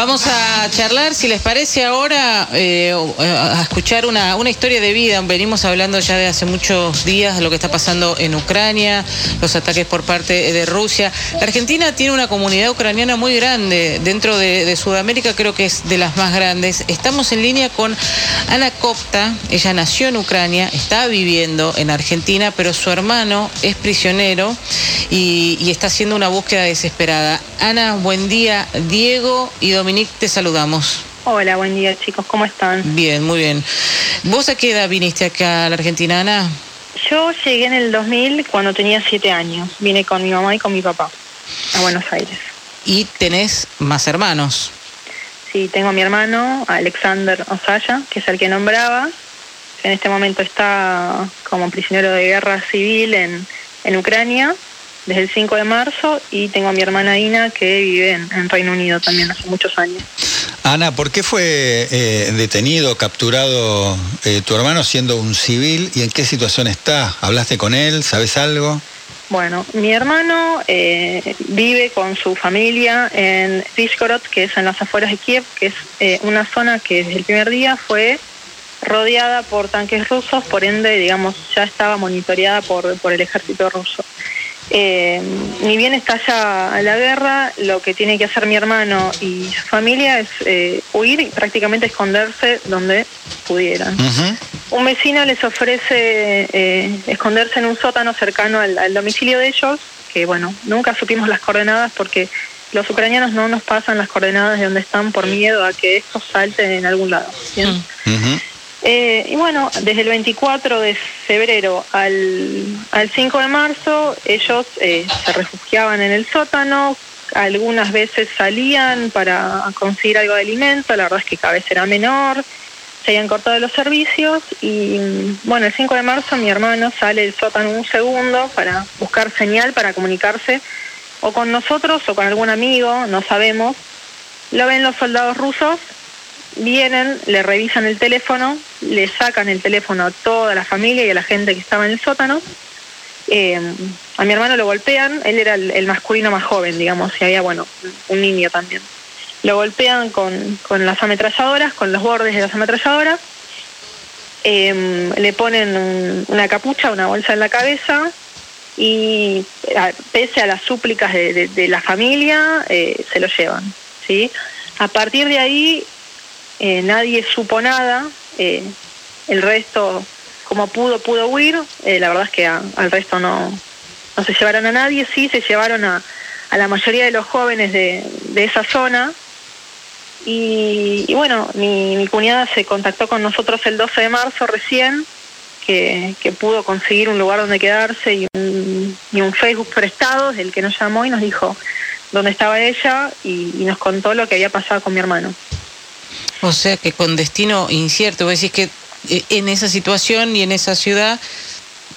Vamos a charlar, si les parece ahora, eh, a escuchar una, historia de vida. Venimos hablando ya de hace muchos días de lo que está pasando en Ucrania, los ataques por parte de Rusia. La Argentina tiene una comunidad ucraniana muy grande. Dentro de, Sudamérica creo que es de las más grandes. Estamos en línea con Ana Kopta. Ella nació en Ucrania, está viviendo en Argentina, pero su hermano es prisionero y, está haciendo una búsqueda desesperada. Ana, buen día. Diego y Dominique, te saludamos. Hola, buen día chicos, ¿cómo están? Bien, muy bien. ¿Vos a qué edad viniste acá a la Argentina, Ana? Yo llegué en el 2000 cuando tenía siete años. Vine con mi mamá y con mi papá a Buenos Aires. Y tenés más hermanos. Sí, tengo a mi hermano, Alexander Osaya, que es el que nombraba. En este momento está como prisionero de guerra civil en, en Ucrania desde el 5 de marzo y tengo a mi hermana Ina que vive en, en Reino Unido también hace muchos años. Ana, ¿por qué fue eh, detenido, capturado eh, tu hermano siendo un civil y en qué situación está? ¿Hablaste con él? ¿Sabes algo? Bueno, mi hermano eh, vive con su familia en Vishgorod, que es en las afueras de Kiev, que es eh, una zona que desde el primer día fue rodeada por tanques rusos, por ende, digamos, ya estaba monitoreada por, por el ejército ruso. Eh, ni bien estalla la guerra, lo que tiene que hacer mi hermano y su familia es eh, huir y prácticamente esconderse donde pudieran. Un vecino les ofrece eh, esconderse en un sótano cercano al, al domicilio de ellos, que bueno, nunca supimos las coordenadas porque los ucranianos no nos pasan las coordenadas de donde están por miedo a que estos salten en algún lado. ¿bien? Eh, y bueno, desde el 24 de febrero al, al 5 de marzo, ellos eh, se refugiaban en el sótano, algunas veces salían para conseguir algo de alimento, la verdad es que cada vez era menor, se habían cortado los servicios y mm, bueno, el 5 de marzo mi hermano sale del sótano un segundo para buscar señal para comunicarse o con nosotros o con algún amigo, no sabemos. Lo ven los soldados rusos vienen, le revisan el teléfono, le sacan el teléfono a toda la familia y a la gente que estaba en el sótano. Eh, a mi hermano lo golpean, él era el, masculino más joven, digamos, y había, bueno, un niño también. Lo golpean con, con las ametralladoras, con los bordes de las ametralladoras. Eh, le ponen un- una capucha, una bolsa en la cabeza y pese a las súplicas de, de- de la familia, eh, se lo llevan. ¿sí? A partir de ahí eh, nadie supo nada, eh, el resto, como pudo, pudo huir, eh, la verdad es que a- al resto no, no se llevaron a nadie, sí se llevaron a, a la mayoría de los jóvenes de, de esa zona. Y, y bueno, mi, mi cuñada se contactó con nosotros el 12 de marzo recién, que, que pudo conseguir un lugar donde quedarse y un, y un Facebook prestado, el que nos llamó y nos dijo dónde estaba ella y, y nos contó lo que había pasado con mi hermano. O sea que con destino incierto, vos decís que eh, en esa situación y en esa ciudad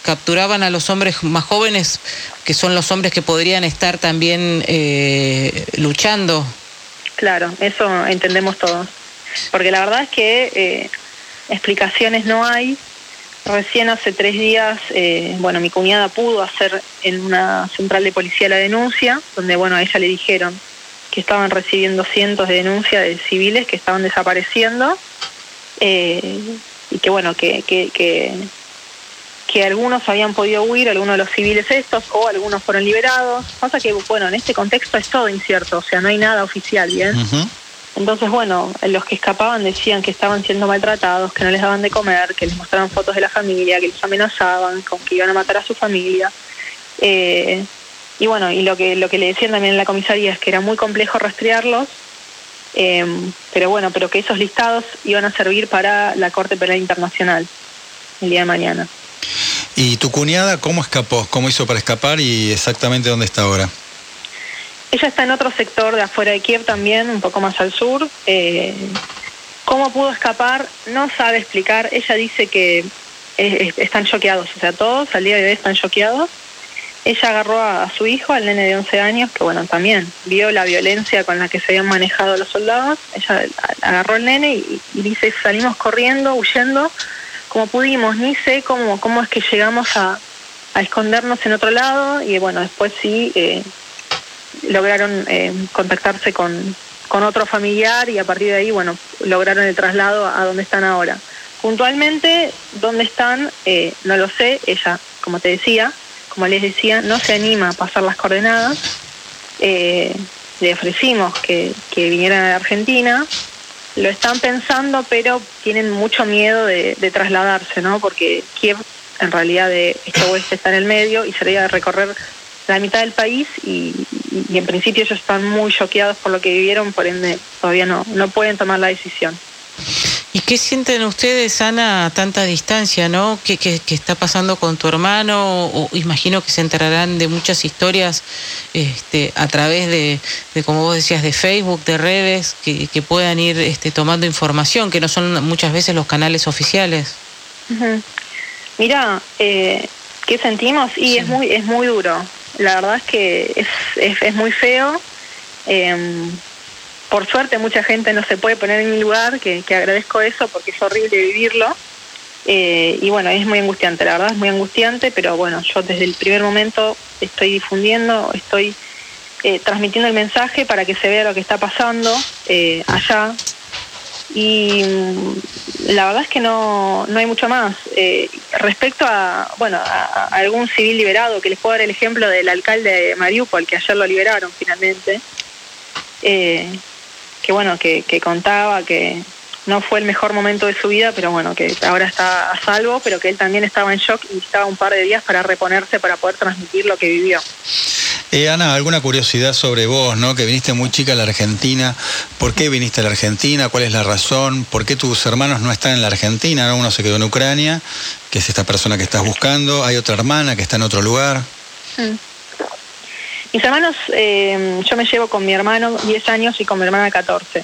capturaban a los hombres más jóvenes, que son los hombres que podrían estar también eh, luchando. Claro, eso entendemos todos. Porque la verdad es que eh, explicaciones no hay. Recién hace tres días, eh, bueno, mi cuñada pudo hacer en una central de policía la denuncia, donde, bueno, a ella le dijeron que estaban recibiendo cientos de denuncias de civiles que estaban desapareciendo eh, y que, bueno, que, que, que, que algunos habían podido huir, algunos de los civiles estos, o algunos fueron liberados. Pasa que, bueno, en este contexto es todo incierto, o sea, no hay nada oficial, ¿bien? Entonces, bueno, los que escapaban decían que estaban siendo maltratados, que no les daban de comer, que les mostraban fotos de la familia, que les amenazaban, con que iban a matar a su familia. Eh, y bueno, y lo que lo que le decían también en la comisaría es que era muy complejo rastrearlos, eh, pero bueno, pero que esos listados iban a servir para la Corte Penal Internacional el día de mañana. ¿Y tu cuñada cómo escapó? ¿Cómo hizo para escapar y exactamente dónde está ahora? Ella está en otro sector de afuera de Kiev también, un poco más al sur. Eh, ¿Cómo pudo escapar? No sabe explicar. Ella dice que están choqueados, o sea, todos al día de hoy están choqueados. Ella agarró a, su hijo, al nene de 11 años, que bueno, también vio la violencia con la que se habían manejado los soldados. Ella agarró al nene y, dice, salimos corriendo, huyendo, como pudimos. Ni sé cómo, cómo es que llegamos a, a escondernos en otro lado y bueno, después sí... eh, lograron eh, contactarse con, con otro familiar y a partir de ahí, bueno, lograron el traslado a donde están ahora. Puntualmente, ¿dónde están? Eh, no lo sé, ella, como te decía, como les decía, no se anima a pasar las coordenadas. Eh, le ofrecimos que, que vinieran a Argentina, lo están pensando, pero tienen mucho miedo de, trasladarse, ¿no? Porque Kiev en realidad de este oeste está en el medio y sería recorrer la mitad del país y, en principio ellos están muy choqueados por lo que vivieron, por ende todavía no, no pueden tomar la decisión. ¿Y qué sienten ustedes, Ana, a tanta distancia, no? ¿Qué, está pasando con tu hermano? O, imagino que se enterarán de muchas historias este, a través de, como vos decías, de Facebook, de redes, que, puedan ir este, tomando información, que no son muchas veces los canales oficiales. Mira, eh, ¿qué sentimos? Y es muy es muy duro. La verdad es que es, es, es muy feo. Eh, por suerte mucha gente no se puede poner en mi lugar, que, agradezco eso porque es horrible vivirlo. Eh, y bueno, es muy angustiante, la verdad es muy angustiante, pero bueno, yo desde el primer momento estoy difundiendo, estoy eh, transmitiendo el mensaje para que se vea lo que está pasando eh, allá. Y mm, la verdad es que no, no hay mucho más. respecto a, bueno, a, algún civil liberado, que les puedo dar el ejemplo del alcalde de Mariupol, que ayer lo liberaron finalmente que bueno, que, contaba que no fue el mejor momento de su vida, pero bueno, que ahora está a salvo, pero que él también estaba en shock y necesitaba un par de días para reponerse, para poder transmitir lo que vivió. Eh, Ana, alguna curiosidad sobre vos, ¿no? Que viniste muy chica a la Argentina. ¿Por qué viniste a la Argentina? ¿Cuál es la razón? ¿Por qué tus hermanos no están en la Argentina? Uno se quedó en Ucrania, que es esta persona que estás buscando. Hay otra hermana que está en otro lugar. Mm. Mis hermanos, eh, yo me llevo con mi hermano 10 años y con mi hermana 14.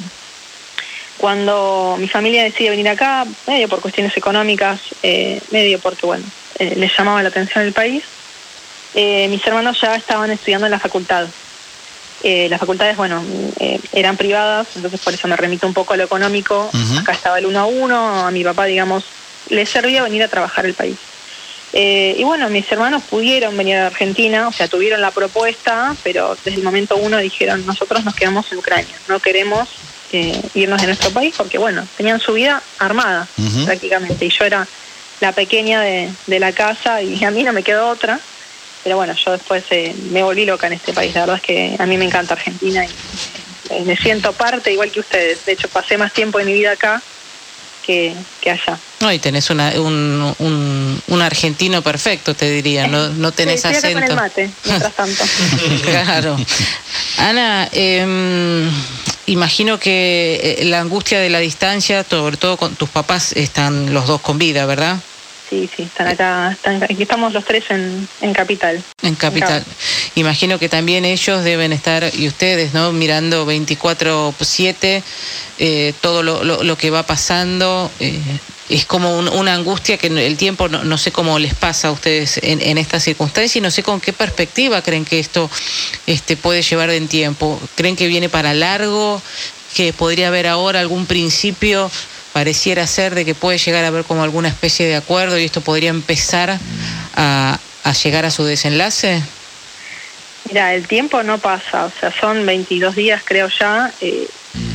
Cuando mi familia decide venir acá, medio por cuestiones económicas, eh, medio porque, bueno, eh, les llamaba la atención el país, mis hermanos ya estaban estudiando en la facultad. las facultades, bueno, eran privadas, entonces por eso me remito un poco a lo económico. Acá estaba el uno a uno, a mi papá, digamos, le servía venir a trabajar el país. Eh, y bueno, mis hermanos pudieron venir a Argentina, o sea, tuvieron la propuesta, pero desde el momento uno dijeron, nosotros nos quedamos en Ucrania, no queremos eh, irnos de nuestro país porque, bueno, tenían su vida armada prácticamente, y yo era la pequeña de, la casa y a mí no me quedó otra, pero bueno, yo después eh, me volví loca en este país, la verdad es que a mí me encanta Argentina y me siento parte igual que ustedes, de hecho pasé más tiempo en mi vida acá que, allá. No, y tenés una, un, un, argentino perfecto, te diría, no, no tenés acento. Con el mate, mientras tanto. claro. Ana, em, imagino que eh, la angustia de la distancia, sobre todo con tus papás, están los dos con vida, ¿verdad? Sí, sí, están acá, están, aquí estamos los tres en, en Capital. En Capital. Imagino que también ellos deben estar, y ustedes, ¿no? Mirando 24-7 eh, todo lo, lo, que va pasando. Eh, es como una angustia que el tiempo, no, sé cómo les pasa a ustedes en, en esta circunstancia y no sé con qué perspectiva creen que esto este, puede llevar en tiempo. ¿Creen que viene para largo? ¿Que podría haber ahora algún principio? Pareciera ser de que puede llegar a haber como alguna especie de acuerdo y esto podría empezar a, llegar a su desenlace? Mira, el tiempo no pasa, o sea, son 22 días creo ya. Eh,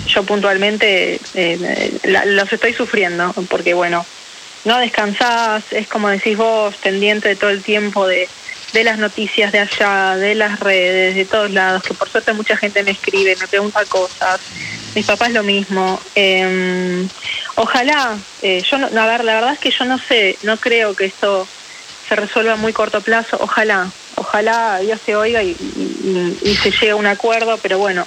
yo puntualmente eh, los estoy sufriendo porque, bueno, no descansás, es como decís vos, pendiente de todo el tiempo de, de las noticias de allá, de las redes, de todos lados, que por suerte mucha gente me escribe, me pregunta cosas mis papás lo mismo. Em, ojalá, eh, yo no, a ver, la verdad es que yo no sé, no creo que esto se resuelva a muy corto plazo. Ojalá, ojalá Dios se oiga y, se llegue a un acuerdo, pero bueno,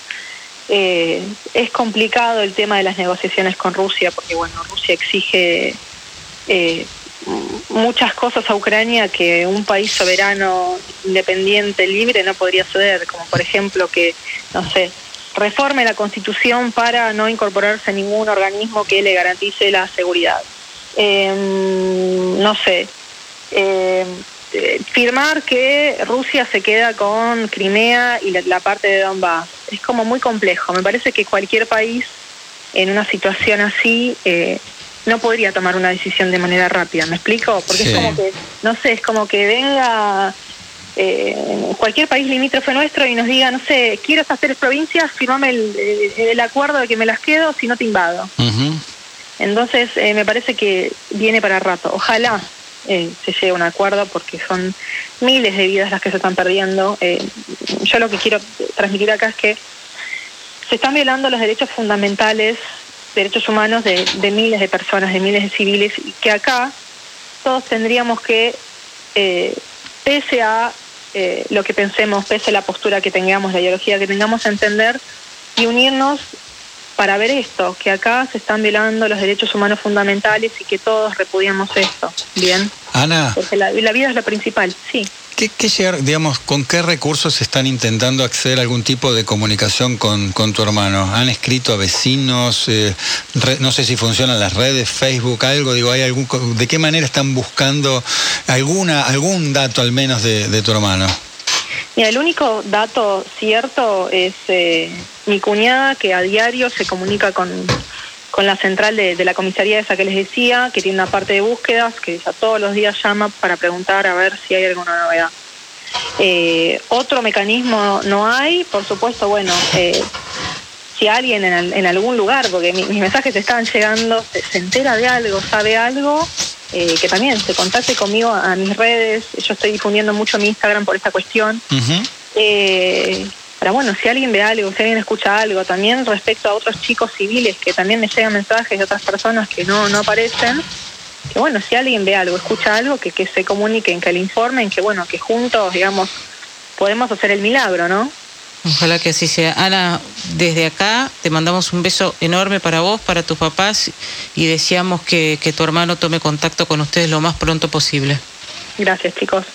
eh, es complicado el tema de las negociaciones con Rusia, porque bueno, Rusia exige eh, muchas cosas a Ucrania que un país soberano, independiente, libre no podría ceder, como por ejemplo que, no sé, reforme la Constitución para no incorporarse a ningún organismo que le garantice la seguridad. Em, no sé, em, eh, firmar que Rusia se queda con Crimea y la, parte de Donbass. Es como muy complejo. Me parece que cualquier país en una situación así eh, no podría tomar una decisión de manera rápida. ¿Me explico? Porque es como que, no sé, es como que venga eh, cualquier país limítrofe nuestro y nos diga, no sé, quiero estas tres provincias, firmame el, el, acuerdo de que me las quedo, si no te invado. Entonces, eh, me parece que viene para rato. Ojalá eh, se llegue a un acuerdo porque son miles de vidas las que se están perdiendo. Eh, yo lo que quiero transmitir acá es que se están violando los derechos fundamentales, derechos humanos de, de miles de personas, de miles de civiles, y que acá todos tendríamos que, pese a eh, lo que pensemos, pese a la postura que tengamos, la ideología que tengamos, entender y unirnos para ver esto, que acá se están violando los derechos humanos fundamentales y que todos repudiamos esto. Bien. Ana. Porque la, vida es lo principal, sí. ¿Qué, llegar, digamos, con qué recursos están intentando acceder a algún tipo de comunicación con, tu hermano? ¿Han escrito a vecinos? Eh, no sé si funcionan las redes, Facebook, algo, digo, ¿hay algún, ¿de qué manera están buscando alguna, algún dato al menos de, tu hermano? Mira, el único dato cierto es eh, mi cuñada que a diario se comunica con, con la central de, la comisaría esa que les decía, que tiene una parte de búsquedas, que ya todos los días llama para preguntar a ver si hay alguna novedad. Eh, otro mecanismo no hay, por supuesto, bueno, eh, si alguien en, algún lugar, porque mis mensajes están llegando, se, entera de algo, sabe algo, eh, que también se contacte conmigo a, mis redes, yo estoy difundiendo mucho mi Instagram por esta cuestión. Pero bueno, si alguien ve algo, si alguien escucha algo, también respecto a otros chicos civiles que también me llegan mensajes de otras personas que no, no aparecen, que bueno, si alguien ve algo, escucha algo, que, que se comuniquen, que le informen, que bueno, que juntos, digamos, podemos hacer el milagro, ¿no? Ojalá que así sea. Ana, desde acá te mandamos un beso enorme para vos, para tus papás y deseamos que, que tu hermano tome contacto con ustedes lo más pronto posible. Gracias, chicos.